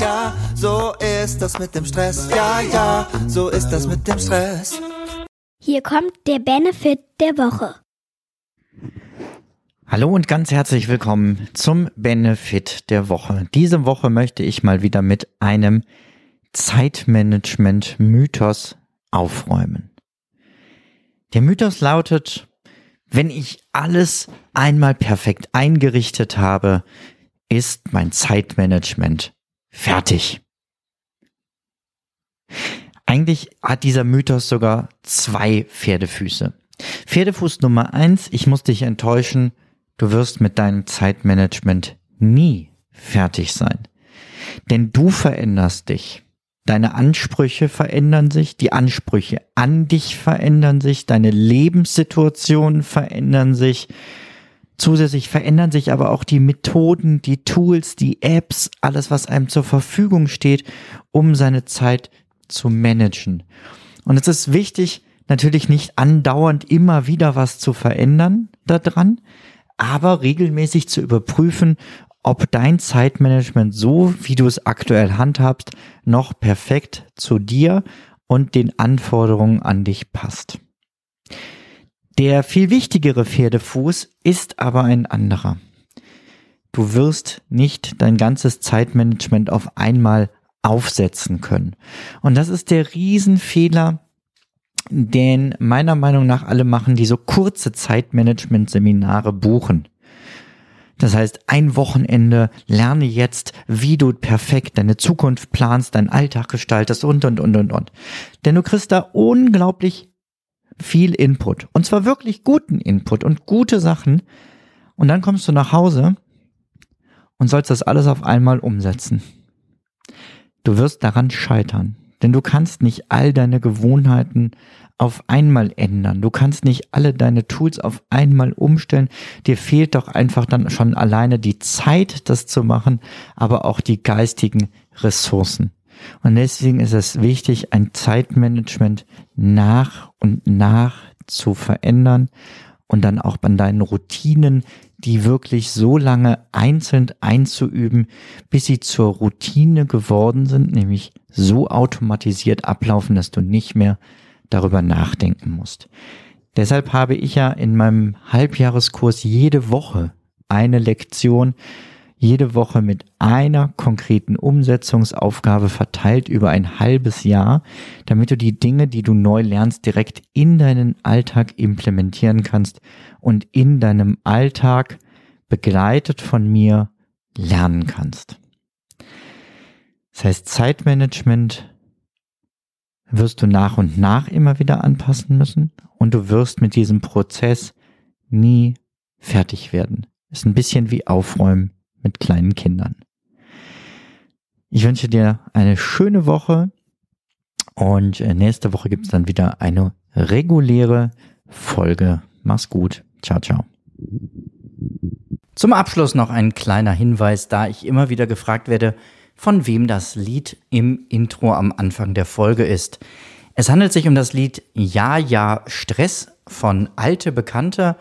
ja, so ist das mit dem Stress. Ja, ja, so ist das mit dem Stress. Hier kommt der Benefit der Woche. Hallo und ganz herzlich willkommen zum Benefit der Woche. Diese Woche möchte ich mal wieder mit einem Zeitmanagement-Mythos aufräumen. Der Mythos lautet, wenn ich alles einmal perfekt eingerichtet habe, ist mein Zeitmanagement fertig. Eigentlich hat dieser Mythos sogar zwei Pferdefüße. Pferdefuß Nummer eins, ich muss dich enttäuschen, du wirst mit deinem Zeitmanagement nie fertig sein. Denn du veränderst dich. Deine Ansprüche verändern sich, die Ansprüche an dich verändern sich, deine Lebenssituationen verändern sich. Zusätzlich verändern sich aber auch die Methoden, die Tools, die Apps, alles, was einem zur Verfügung steht, um seine Zeit zu managen. Und es ist wichtig, natürlich nicht andauernd immer wieder was zu verändern daran, aber regelmäßig zu überprüfen, ob dein Zeitmanagement so, wie du es aktuell handhabst, noch perfekt zu dir und den Anforderungen an dich passt. Der viel wichtigere Pferdefuß ist aber ein anderer. Du wirst nicht dein ganzes Zeitmanagement auf einmal aufsetzen können. Und das ist der Riesenfehler, den meiner Meinung nach alle machen, die so kurze Zeitmanagement-Seminare buchen. Das heißt, ein Wochenende lerne jetzt, wie du perfekt deine Zukunft planst, deinen Alltag gestaltest und, und, und, und, und. Denn du kriegst da unglaublich viel Input. Und zwar wirklich guten Input und gute Sachen. Und dann kommst du nach Hause und sollst das alles auf einmal umsetzen. Du wirst daran scheitern. Denn du kannst nicht all deine Gewohnheiten auf einmal ändern. Du kannst nicht alle deine Tools auf einmal umstellen. Dir fehlt doch einfach dann schon alleine die Zeit, das zu machen, aber auch die geistigen Ressourcen. Und deswegen ist es wichtig, ein Zeitmanagement nach und nach zu verändern und dann auch an deinen Routinen, die wirklich so lange einzeln einzuüben, bis sie zur Routine geworden sind, nämlich so automatisiert ablaufen, dass du nicht mehr darüber nachdenken musst. Deshalb habe ich ja in meinem Halbjahreskurs jede Woche eine Lektion, jede Woche mit einer konkreten Umsetzungsaufgabe verteilt über ein halbes Jahr, damit du die Dinge, die du neu lernst, direkt in deinen Alltag implementieren kannst und in deinem Alltag begleitet von mir lernen kannst. Das heißt, Zeitmanagement wirst du nach und nach immer wieder anpassen müssen und du wirst mit diesem Prozess nie fertig werden. Ist ein bisschen wie Aufräumen mit kleinen Kindern. Ich wünsche dir eine schöne Woche und äh, nächste Woche gibt es dann wieder eine reguläre Folge. Mach's gut. Ciao, ciao. Zum Abschluss noch ein kleiner Hinweis, da ich immer wieder gefragt werde, von wem das Lied im Intro am Anfang der Folge ist. Es handelt sich um das Lied Ja, ja, Stress von Alte Bekannte